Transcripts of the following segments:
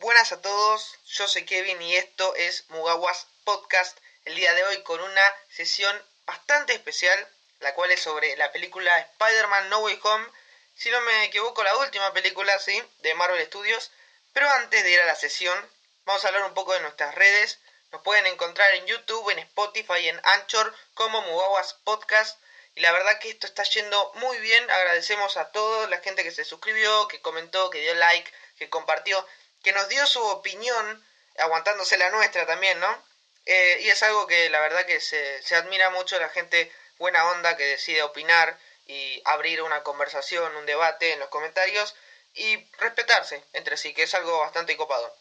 Buenas a todos, yo soy Kevin y esto es Mugawas Podcast. El día de hoy con una sesión bastante especial, la cual es sobre la película Spider-Man No Way Home. Si no me equivoco, la última película, sí, de Marvel Studios. Pero antes de ir a la sesión, vamos a hablar un poco de nuestras redes. Nos pueden encontrar en YouTube, en Spotify, en Anchor como Mugawas Podcast. Y la verdad que esto está yendo muy bien. Agradecemos a toda la gente que se suscribió, que comentó, que dio like, que compartió, que nos dio su opinión, aguantándose la nuestra también, ¿no? Eh, y es algo que la verdad que se, se admira mucho la gente buena onda que decide opinar y abrir una conversación, un debate en los comentarios y respetarse entre sí, que es algo bastante copado.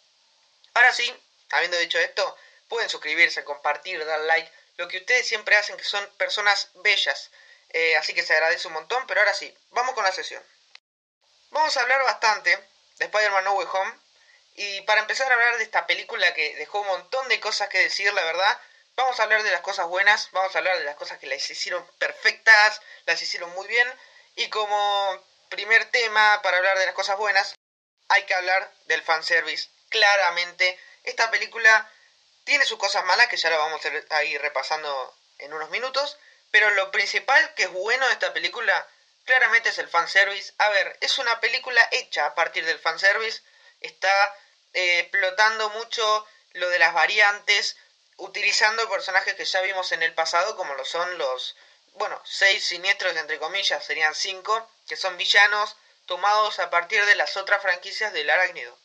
Ahora sí, habiendo dicho esto, pueden suscribirse, compartir, dar like, lo que ustedes siempre hacen, que son personas bellas. Eh, así que se agradece un montón, pero ahora sí, vamos con la sesión. Vamos a hablar bastante de Spider-Man No Way Home. Y para empezar a hablar de esta película que dejó un montón de cosas que decir, la verdad, vamos a hablar de las cosas buenas, vamos a hablar de las cosas que las hicieron perfectas, las hicieron muy bien. Y como primer tema para hablar de las cosas buenas, hay que hablar del fanservice. Claramente, esta película tiene sus cosas malas, que ya lo vamos a ir repasando en unos minutos. Pero lo principal que es bueno de esta película, claramente es el fanservice. A ver, es una película hecha a partir del fanservice. Está eh, explotando mucho lo de las variantes, utilizando personajes que ya vimos en el pasado, como lo son los, bueno, seis siniestros, entre comillas, serían cinco, que son villanos tomados a partir de las otras franquicias del arácnido.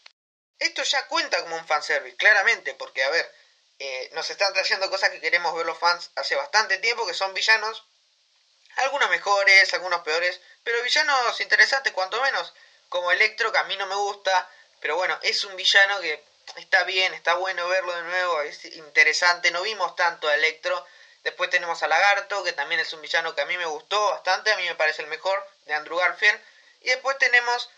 Esto ya cuenta como un fanservice, claramente, porque, a ver, eh, nos están trayendo cosas que queremos ver los fans hace bastante tiempo, que son villanos, algunos mejores, algunos peores, pero villanos interesantes cuanto menos, como Electro, que a mí no me gusta, pero bueno, es un villano que está bien, está bueno verlo de nuevo, es interesante, no vimos tanto a Electro, después tenemos a Lagarto, que también es un villano que a mí me gustó bastante, a mí me parece el mejor, de Andrew Garfield, y después tenemos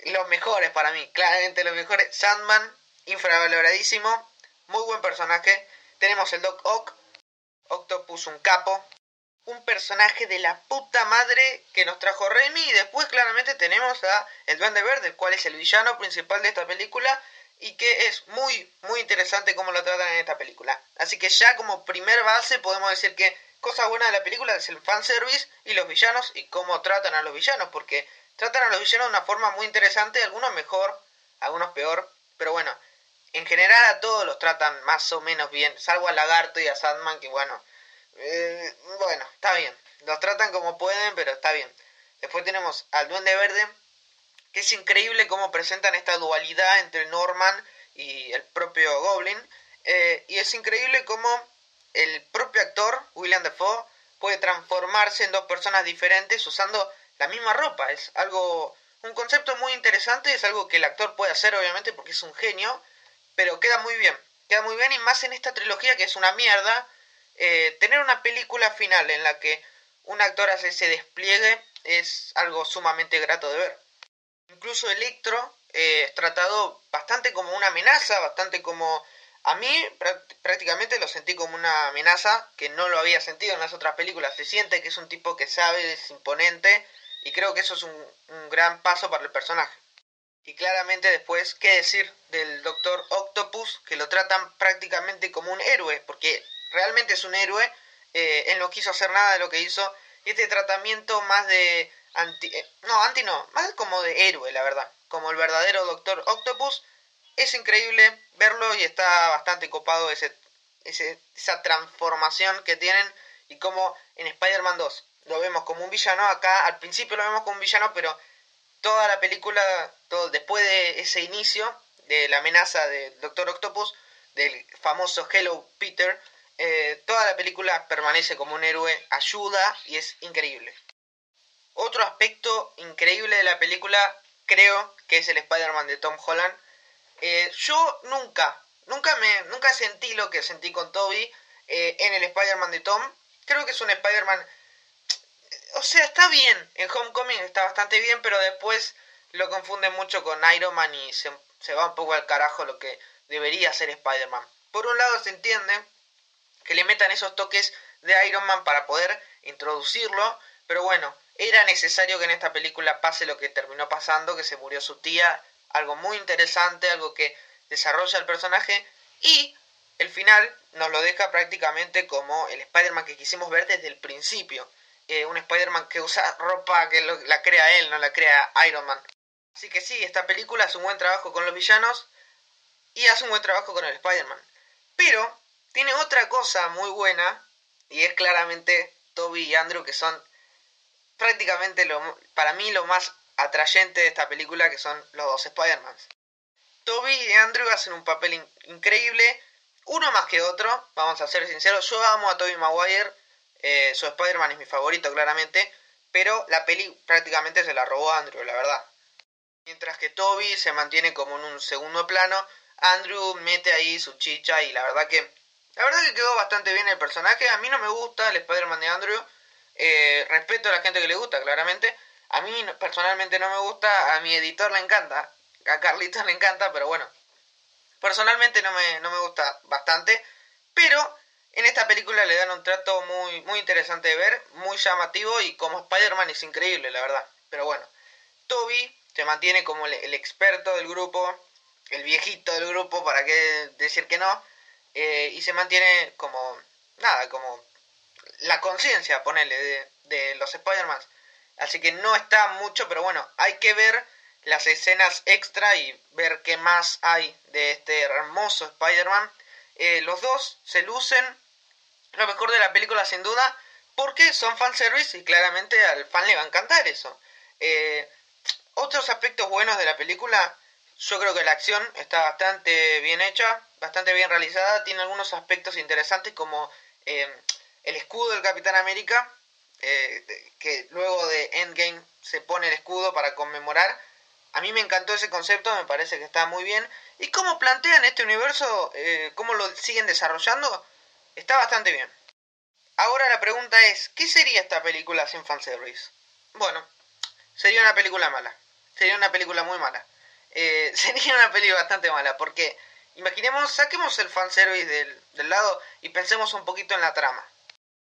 los mejores para mí, claramente los mejores, Sandman, infravaloradísimo, muy buen personaje. Tenemos el Doc Ock, Octopus un capo, un personaje de la puta madre que nos trajo Remy y después claramente tenemos a el Duende Verde, el cual es el villano principal de esta película y que es muy muy interesante cómo lo tratan en esta película. Así que ya como primer base podemos decir que cosa buena de la película es el fanservice y los villanos y cómo tratan a los villanos, porque tratan a los villanos de una forma muy interesante, algunos mejor, algunos peor, pero bueno, en general a todos los tratan más o menos bien, salvo a Lagarto y a Sandman, que bueno, eh, bueno, está bien. Los tratan como pueden, pero está bien. Después tenemos al Duende Verde, que es increíble cómo presentan esta dualidad entre Norman y el propio Goblin. Eh, y es increíble cómo el propio actor, William Defoe, puede transformarse en dos personas diferentes usando la misma ropa. Es algo, un concepto muy interesante, es algo que el actor puede hacer obviamente porque es un genio pero queda muy bien. Queda muy bien y más en esta trilogía que es una mierda. Eh, tener una película final en la que un actor hace ese despliegue es algo sumamente grato de ver. Incluso Electro eh, es tratado bastante como una amenaza, bastante como... A mí prácticamente lo sentí como una amenaza que no lo había sentido en las otras películas. Se siente que es un tipo que sabe, es imponente y creo que eso es un gran paso para el personaje. Y claramente después, ¿qué decir del Doctor Octopus? Que lo tratan prácticamente como un héroe, porque realmente es un héroe. Eh, él no quiso hacer nada de lo que hizo. Y este tratamiento más de... Anti, eh, no, anti no, más como de héroe, la verdad. Como el verdadero Doctor Octopus. Es increíble verlo y está bastante copado ese, esa transformación que tienen. Y como en Spider-Man 2 lo vemos como un villano, acá al principio lo vemos como un villano, pero toda la película, todo, después de ese inicio de la amenaza del Doctor Octopus, del famoso Hello Peter, eh, toda la película permanece como un héroe, ayuda y es increíble. Otro aspecto increíble de la película creo que es el Spider-Man de Tom Holland. Eh, yo nunca, nunca me, nunca sentí lo que sentí con Toby eh, en el Spider-Man de Tom. Creo que es un Spider-Man o sea, está bien. En Homecoming está bastante bien, pero después lo confunden mucho con Iron Man y se, va un poco al carajo lo que debería ser Spider-Man. Por un lado se entiende que le metan esos toques de Iron Man para poder introducirlo, pero bueno, era necesario que en esta película pase lo que terminó pasando, que se murió su tía, algo muy interesante, algo que desarrolla el personaje y el final nos lo deja prácticamente como el Spider-Man que quisimos ver desde el principio. Eh, un Spider-Man que usa ropa que la crea él, no la crea Iron Man. Así que sí, esta película hace un buen trabajo con los villanos y hace un buen trabajo con el Spider-Man. Pero tiene otra cosa muy buena y es claramente Toby y Andrew que son prácticamente lo, para mí lo más atrayente de esta película que son los dos Spider-Mans. Toby y Andrew hacen un papel increíble, uno más que otro, vamos a ser sinceros, yo amo a Toby Maguire, eh, su Spider-Man es mi favorito claramente, pero la peli prácticamente se la robó Andrew, la verdad. Mientras que Toby se mantiene como en un segundo plano, Andrew mete ahí su chicha y la verdad que la verdad que quedó bastante bien el personaje. A mí no me gusta el Spider-Man de Andrew. Eh, respeto a la gente que le gusta, claramente. A mí personalmente no me gusta, a mi editor le encanta, a Carlitos le encanta, pero bueno, personalmente no me, no me gusta bastante. Pero en esta película le dan un trato muy, muy interesante de ver, muy llamativo y como Spider-Man es increíble, la verdad. Pero bueno, Toby se mantiene como el, experto del grupo, el viejito del grupo, para qué decir que no, eh, y se mantiene como, nada, como la conciencia, ponele, de, los Spider-Man. Así que no está mucho, pero bueno, hay que ver las escenas extra y ver qué más hay de este hermoso Spider-Man. Eh, los dos se lucen lo mejor de la película sin duda porque son fanservice y claramente al fan le va a encantar eso. Eh, otros aspectos buenos de la película, yo creo que la acción está bastante bien hecha, bastante bien realizada, tiene algunos aspectos interesantes como eh, el escudo del Capitán América, eh, que luego de Endgame se pone el escudo para conmemorar. A mí me encantó ese concepto, me parece que está muy bien. Y cómo plantean este universo, eh, cómo lo siguen desarrollando, está bastante bien. Ahora la pregunta es, ¿qué sería esta película sin fanservice? Bueno, sería una película mala. Sería una película muy mala. Eh, sería una película bastante mala, porque imaginemos, saquemos el fanservice del, del lado y pensemos un poquito en la trama.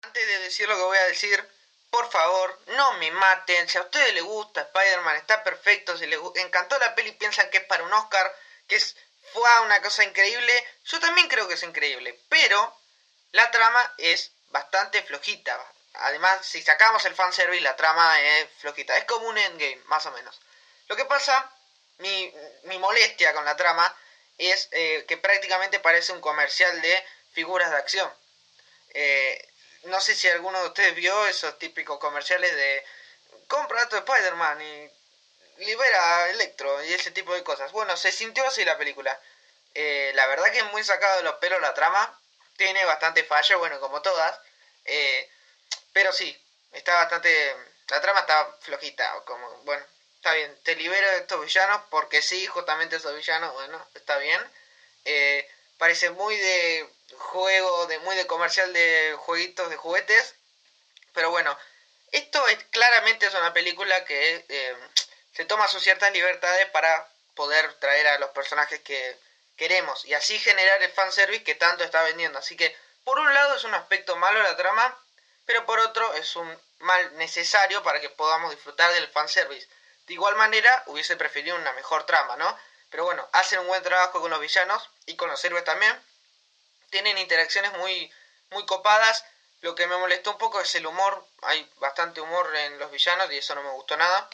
Antes de decir lo que voy a decir, por favor, no me maten. Si a ustedes les gusta Spider-Man, está perfecto. Si les encantó la peli piensan que es para un Oscar, que es, fue una cosa increíble, yo también creo que es increíble. Pero la trama es bastante flojita. Además, si sacamos el fanservice, la trama es flojita. Es como un endgame, más o menos. Lo que pasa, mi, mi molestia con la trama es eh, que prácticamente parece un comercial de figuras de acción. Eh, no sé si alguno de ustedes vio esos típicos comerciales de compra tu Spider-Man y libera Electro y ese tipo de cosas. Bueno, se sintió así la película. Eh, la verdad que es muy sacado de los pelos la trama. Tiene bastante fallo, bueno, como todas. Eh, pero sí, está bastante... La trama está flojita. Como, bueno, está bien. Te libero de estos villanos porque sí, justamente esos villanos, bueno, está bien. Eh, parece muy de juego, de muy de comercial de jueguitos de juguetes. Pero bueno, esto es claramente es una película que eh, se toma sus ciertas libertades para poder traer a los personajes que queremos y así generar el fanservice que tanto está vendiendo. Así que por un lado es un aspecto malo la trama, pero por otro es un mal necesario para que podamos disfrutar del fanservice. De igual manera hubiese preferido una mejor trama, ¿no? Pero bueno, hacen un buen trabajo con los villanos y con los héroes también tienen interacciones muy, muy copadas. Lo que me molestó un poco es el humor. Hay bastante humor en los villanos y eso no me gustó nada.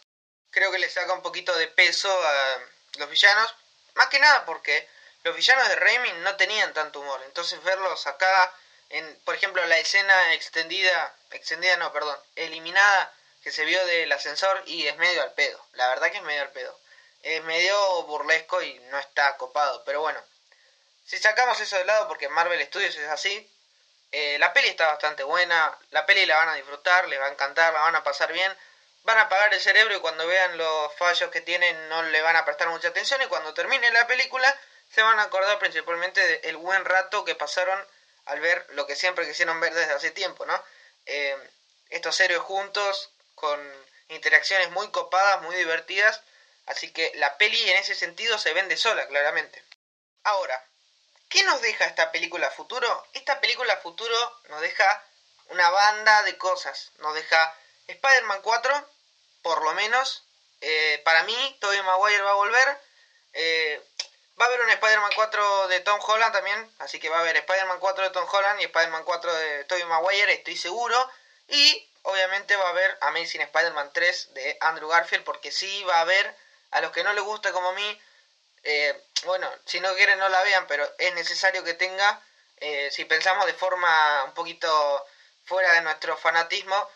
Creo que le saca un poquito de peso a los villanos. Más que nada porque los villanos de Raimi no tenían tanto humor. Entonces verlos acá, en, por ejemplo, la escena extendida, extendida no, perdón, eliminada que se vio del ascensor y es medio al pedo. La verdad que es medio al pedo. Es medio burlesco y no está copado. Pero bueno, si sacamos eso de lado, porque Marvel Studios es así, eh, la peli está bastante buena, la peli la van a disfrutar, les va a encantar, la van a pasar bien, van a apagar el cerebro y cuando vean los fallos que tienen no le van a prestar mucha atención y cuando termine la película se van a acordar principalmente del buen rato que pasaron al ver lo que siempre quisieron ver desde hace tiempo, ¿no? Eh, estos héroes juntos, con interacciones muy copadas, muy divertidas, así que la peli en ese sentido se vende sola, claramente. Ahora, ¿Qué nos deja esta película futuro? Esta película futuro nos deja una banda de cosas. Nos deja Spider-Man 4, por lo menos. Eh, para mí, Tobey Maguire va a volver. Eh, va a haber un Spider-Man Spider-Man 4 de Tom Holland también, así que va a haber Spider-Man 4 de Tom Holland y Spider-Man 4 de Tobey Maguire, estoy seguro. Y obviamente va a haber Amazing Spider-Man 3 de Andrew Garfield, porque sí va a haber, a los que no les gusta como a mí, eh, bueno, si no quieren no la vean, pero es necesario que tenga, eh, si pensamos de forma un poquito fuera de nuestro fanatismo,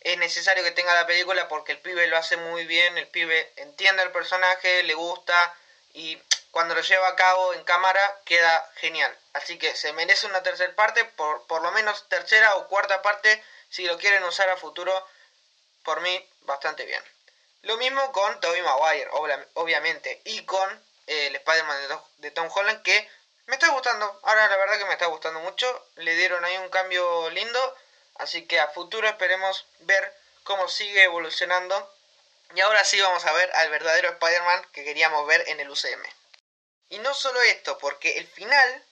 es necesario que tenga la película porque el pibe lo hace muy bien, el pibe entiende el personaje, le gusta y cuando lo lleva a cabo en cámara queda genial. Así que se merece una tercera parte, por, por lo menos tercera o cuarta parte, si lo quieren usar a futuro, por mí bastante bien. Lo mismo con Tobey Maguire, obviamente, y con eh, el Spider-Man de Tom Holland, que me está gustando. Ahora la verdad que me está gustando mucho. Le dieron ahí un cambio lindo. Así que a futuro esperemos ver cómo sigue evolucionando. Y ahora sí vamos a ver al verdadero Spider-Man que queríamos ver en el UCM. Y no solo esto, porque el final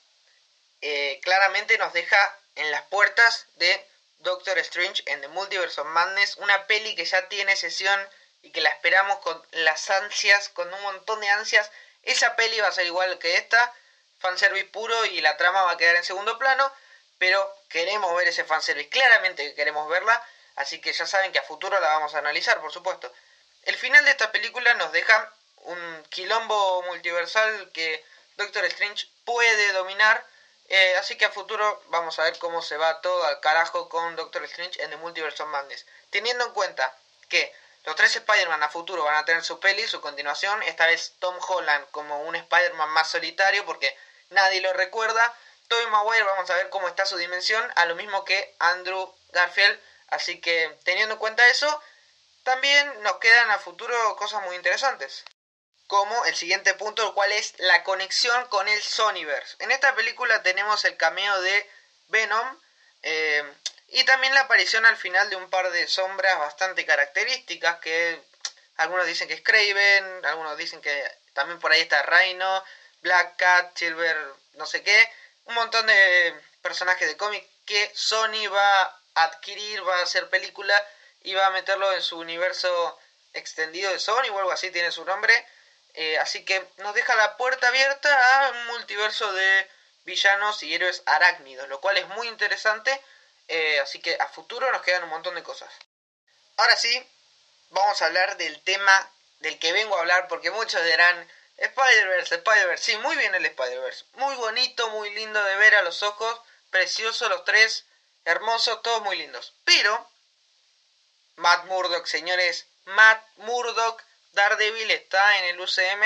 eh, claramente nos deja en las puertas de Doctor Strange en The Multiverse of Madness, una peli que ya tiene sesión y que la esperamos con las ansias, con un montón de ansias. Esa peli va a ser igual que esta, fanservice puro y la trama va a quedar en segundo plano, pero queremos ver ese fanservice, claramente que queremos verla, así que ya saben que a futuro la vamos a analizar, por supuesto. El final de esta película nos deja un quilombo multiversal que Doctor Strange puede dominar. Eh, así que a futuro vamos a ver cómo se va todo al carajo con Doctor Strange en The Multiverse of Madness. Teniendo en cuenta que los tres Spider-Man a futuro van a tener su peli, su continuación. Esta vez Tom Holland como un Spider-Man más solitario porque nadie lo recuerda. Tobey Maguire vamos a ver cómo está su dimensión, a lo mismo que Andrew Garfield. Así que teniendo en cuenta eso, también nos quedan a futuro cosas muy interesantes como el siguiente punto, el cual es la conexión con el Sonyverse. En esta película tenemos el cameo de Venom eh, y también la aparición al final de un par de sombras bastante características que algunos dicen que es Craven, algunos dicen que también por ahí está Rhino, Black Cat, Silver, no sé qué, un montón de personajes de cómic que Sony va a adquirir, va a hacer película y va a meterlo en su universo extendido de Sony o algo así tiene su nombre eh, así que nos deja la puerta abierta a un multiverso de villanos y héroes arácnidos, lo cual es muy interesante. Eh, así que a futuro nos quedan un montón de cosas. Ahora sí, vamos a hablar del tema del que vengo a hablar, porque muchos dirán, Spider-Verse, Spider-Verse, sí, muy bien el Spider-Verse, muy bonito, muy lindo de ver a los ojos, precioso los tres, hermosos, todos muy lindos. Pero, Matt Murdock, señores, Matt Murdock Daredevil está en el UCM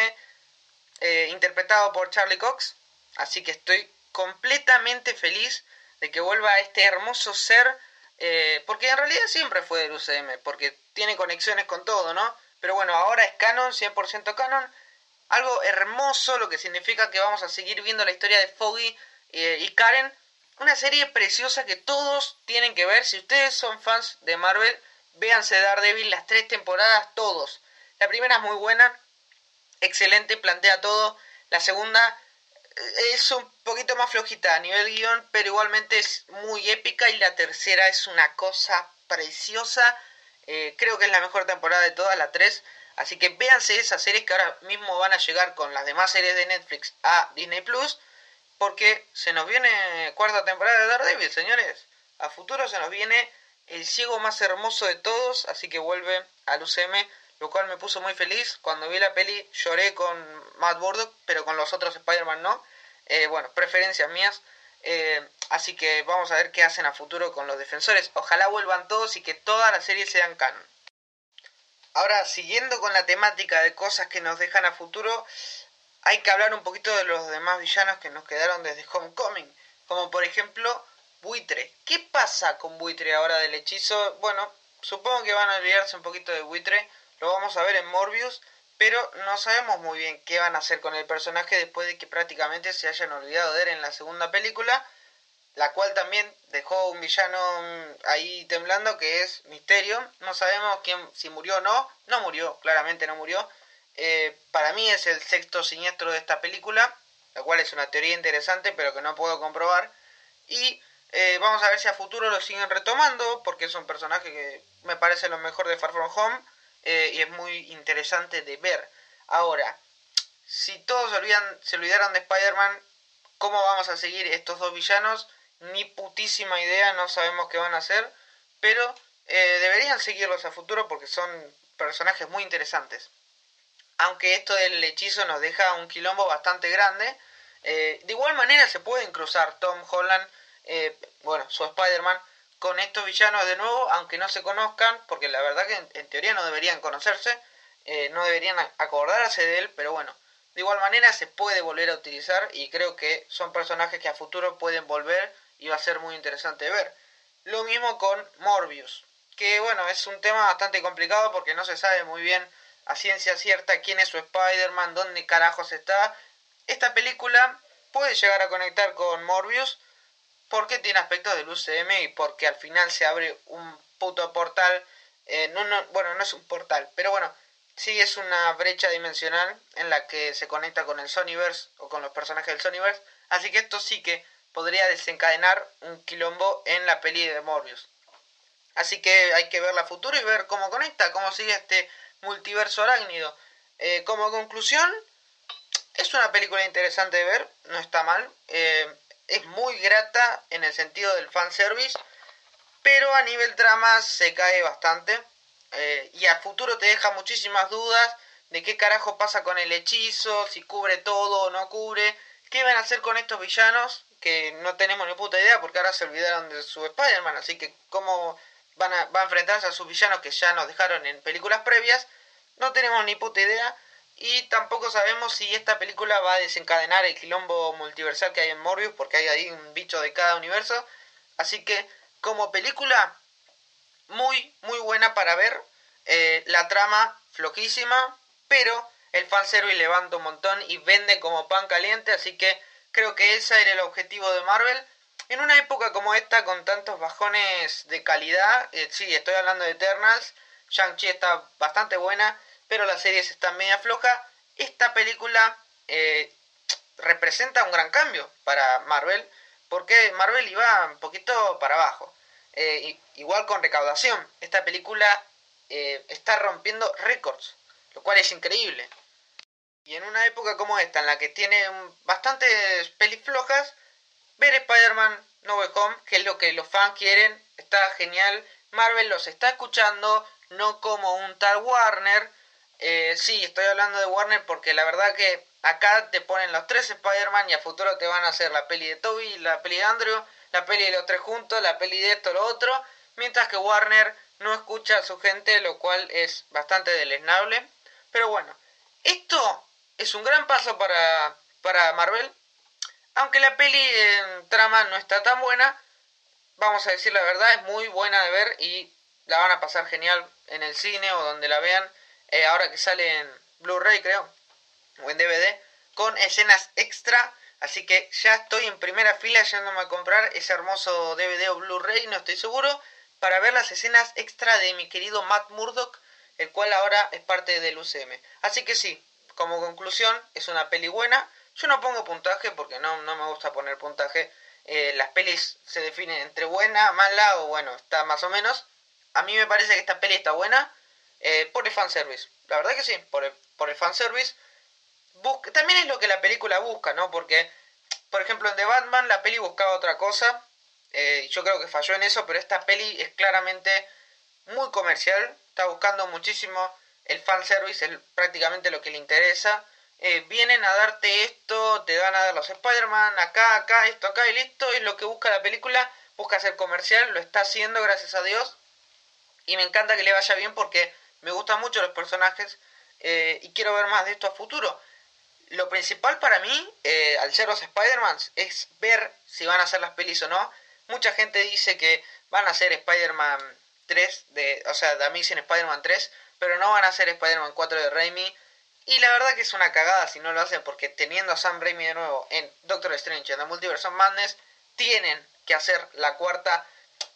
eh, interpretado por Charlie Cox, así que estoy completamente feliz de que vuelva este hermoso ser, eh, porque en realidad siempre fue del UCM, porque tiene conexiones con todo, ¿no? Pero bueno, ahora es canon, 100% canon, algo hermoso, lo que significa que vamos a seguir viendo la historia de Foggy eh, y Karen, una serie preciosa que todos tienen que ver, si ustedes son fans de Marvel, véanse Daredevil las tres temporadas, todos. La primera es muy buena, excelente, plantea todo. La segunda eh, es un poquito más flojita a nivel guion, pero igualmente es muy épica. Y la tercera es una cosa preciosa. Eh, creo que es la mejor temporada de todas, la 3. Así que véanse esas series que ahora mismo van a llegar con las demás series de Netflix a Disney Plus. Porque se nos viene cuarta temporada de Daredevil, señores. A futuro se nos viene el ciego más hermoso de todos. Así que vuelve al UCM lo cual me puso muy feliz. Cuando vi la peli lloré con Matt Murdock, pero con los otros Spider-Man no. Eh, bueno, preferencias mías. Eh, así que vamos a ver qué hacen a futuro con los defensores. Ojalá vuelvan todos y que todas las series sean canon. Ahora, siguiendo con la temática de cosas que nos dejan a futuro, hay que hablar un poquito de los demás villanos que nos quedaron desde Homecoming. Como por ejemplo, Buitre. ¿Qué pasa con Buitre ahora del hechizo? Bueno, supongo que van a olvidarse un poquito de Buitre lo vamos a ver en Morbius, pero no sabemos muy bien qué van a hacer con el personaje después de que prácticamente se hayan olvidado de él en la segunda película, la cual también dejó un villano ahí temblando que es Misterio. No sabemos quién, si murió o no, no murió, claramente no murió. Eh, para mí es el sexto siniestro de esta película, la cual es una teoría interesante pero que no puedo comprobar. Y eh, vamos a ver si a futuro lo siguen retomando, porque es un personaje que me parece lo mejor de Far From Home. Eh, y es muy interesante de ver. Ahora, si todos se, olvidan, se olvidaron de Spider-Man, ¿cómo vamos a seguir estos dos villanos? Ni putísima idea, no sabemos qué van a hacer, pero eh, deberían seguirlos a futuro porque son personajes muy interesantes. Aunque esto del hechizo nos deja un quilombo bastante grande, eh, de igual manera se pueden cruzar Tom Holland, bueno, su Spider-Man, con estos villanos de nuevo, aunque no se conozcan, porque la verdad que en, teoría no deberían conocerse, no deberían acordarse de él, pero bueno, de igual manera se puede volver a utilizar y creo que son personajes que a futuro pueden volver y va a ser muy interesante ver. Lo mismo con Morbius, que bueno, es un tema bastante complicado porque no se sabe muy bien a ciencia cierta quién es su Spider-Man, dónde carajos está. Esta película puede llegar a conectar con Morbius porque tiene aspectos del UCM y porque al final se abre un puto portal. Eh, no, no, bueno, no es un portal, pero bueno, sí es una brecha dimensional en la que se conecta con el Sonyverse o con los personajes del Sonyverse. Así que esto sí que podría desencadenar un quilombo en la peli de Morbius. Así que hay que verla a futuro y ver cómo conecta, cómo sigue este multiverso arácnido. Eh, como conclusión, es una película interesante de ver, no está mal. Eh, es muy grata en el sentido del fanservice, pero a nivel trama se cae bastante. Eh, y a futuro te deja muchísimas dudas de qué carajo pasa con el hechizo, si cubre todo o no cubre, qué van a hacer con estos villanos, que no tenemos ni puta idea porque ahora se olvidaron de su Spider-Man, así que cómo van a, va a enfrentarse a sus villanos que ya nos dejaron en películas previas, no tenemos ni puta idea. Y tampoco sabemos si esta película va a desencadenar el quilombo multiversal que hay en Morbius, porque hay ahí un bicho de cada universo. Así que, como película, muy, muy buena para ver. Eh, la trama flojísima, pero el fanservice levanta un montón y vende como pan caliente. Así que creo que ese era el objetivo de Marvel. En una época como esta, con tantos bajones de calidad, eh, sí, estoy hablando de Eternals, Shang-Chi está bastante buena, pero la serie está media floja. Esta película eh, representa un gran cambio para Marvel, porque Marvel iba un poquito para abajo. Eh, igual con recaudación, esta película está rompiendo récords, lo cual es increíble. Y en una época como esta, en la que tiene bastantes pelis flojas, ver Spider-Man No Way Home, que es lo que los fans quieren, está genial. Marvel los está escuchando, no como un tal Warner. Eh, sí, estoy hablando de Warner porque la verdad que acá te ponen los tres Spider-Man y a futuro te van a hacer la peli de Toby, la peli de Andrew, la peli de los tres juntos, la peli de esto, lo otro. Mientras que Warner no escucha a su gente, lo cual es bastante deleznable. Pero bueno, esto es un gran paso para, para Marvel aunque la peli en trama no está tan buena, vamos a decir la verdad, es muy buena de ver y la van a pasar genial en el cine o donde la vean, eh, ahora que sale en Blu-ray creo, o en DVD, con escenas extra. Así que ya estoy en primera fila yéndome a comprar ese hermoso DVD o Blu-ray, no estoy seguro, para ver las escenas extra de mi querido Matt Murdock, el cual ahora es parte del UCM. Así que sí, como conclusión, es una peli buena yo no pongo puntaje porque no, no me gusta poner puntaje. Eh, las pelis se definen entre buena, mala o bueno, está más o menos. A mí me parece que esta peli está buena eh, por el fanservice. La verdad que sí, por el, por el fanservice. también es lo que la película busca, ¿no? Porque, por ejemplo, en The Batman la peli buscaba otra cosa. Eh, yo creo que falló en eso, pero esta peli es claramente muy comercial. Está buscando muchísimo el fanservice, es prácticamente lo que le interesa. Eh, vienen a darte esto, te van a dar los Spider-Man, acá, acá, esto, acá y listo, es lo que busca la película, busca ser comercial, lo está haciendo, gracias a Dios, y me encanta que le vaya bien porque me gustan mucho los personajes eh, y quiero ver más de esto a futuro. Lo principal para mí, eh, al ser los Spider-Man, es ver si van a hacer las pelis o no. Mucha gente dice que van a hacer Spider-Man 3, de, o sea, The Amazing Spider-Man 3, pero no van a hacer Spider-Man 4 de Raimi y la verdad que es una cagada si no lo hacen porque teniendo a Sam Raimi de nuevo en Doctor Strange en The Multiverse of Madness, tienen que hacer la cuarta.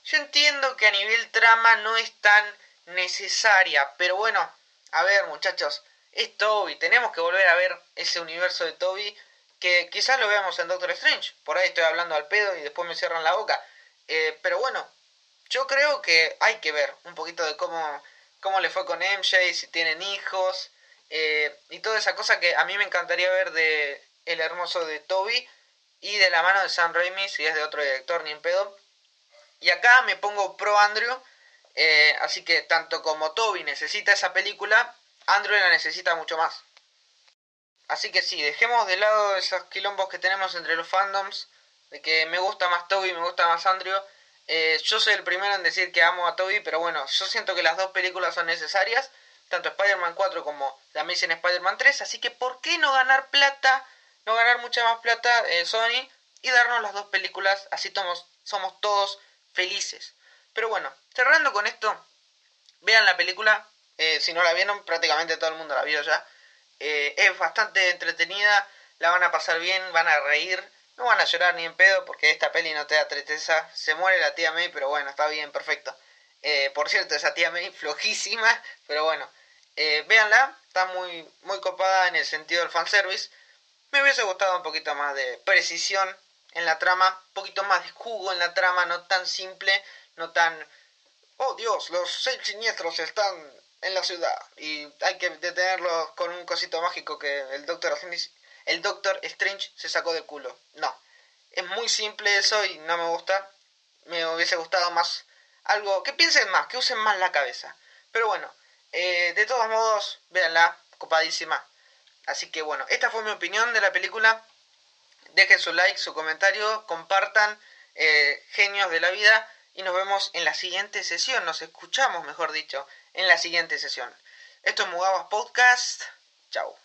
Yo entiendo que a nivel trama no es tan necesaria, pero bueno, a ver muchachos, es Toby, tenemos que volver a ver ese universo de Toby que quizás lo veamos en Doctor Strange. Por ahí estoy hablando al pedo y después me cierran la boca. Eh, pero bueno, yo creo que hay que ver un poquito de cómo, cómo le fue con MJ, si tienen hijos, eh, y toda esa cosa que a mí me encantaría ver de El Hermoso de Toby y de la mano de Sam Raimi, si es de otro director, ni en pedo. Y acá me pongo pro Andrew, eh, así que tanto como Toby necesita esa película, Andrew la necesita mucho más. Así que sí, dejemos de lado esos quilombos que tenemos entre los fandoms, de que me gusta más Toby, me gusta más Andrew. Eh, yo soy el primero en decir que amo a Toby, pero bueno, yo siento que las dos películas son necesarias, tanto Spider-Man 4 como The Amazing Spider-Man 3, así que ¿por qué no ganar plata, no ganar mucha más plata eh, Sony y darnos las dos películas, así somos todos felices? Pero bueno, cerrando con esto, vean la película, eh, si no la vieron, prácticamente todo el mundo la vio ya. Eh, es bastante entretenida, la van a pasar bien, van a reír, no van a llorar ni en pedo porque esta peli no te da tristeza. Se muere la tía May, pero bueno, está bien, perfecto. Eh, por cierto, esa tía May flojísima, pero bueno, eh, véanla, está muy, muy copada en el sentido del fanservice. Me hubiese gustado un poquito más de precisión en la trama, un poquito más de jugo en la trama, no tan simple, no tan... Oh Dios, los seis siniestros están en la ciudad y hay que detenerlos con un cosito mágico que el Doctor, el Doctor Strange se sacó del culo. No, es muy simple eso y no me gusta. Me hubiese gustado más algo, que piensen más, que usen más la cabeza. Pero bueno, eh, de todos modos, véanla, copadísima. Así que bueno, esta fue mi opinión de la película. Dejen su like, su comentario, compartan eh, Genios de la Vida y nos vemos en la siguiente sesión, nos escuchamos mejor dicho, en la siguiente sesión. Esto es Mugawas Podcast. Chao.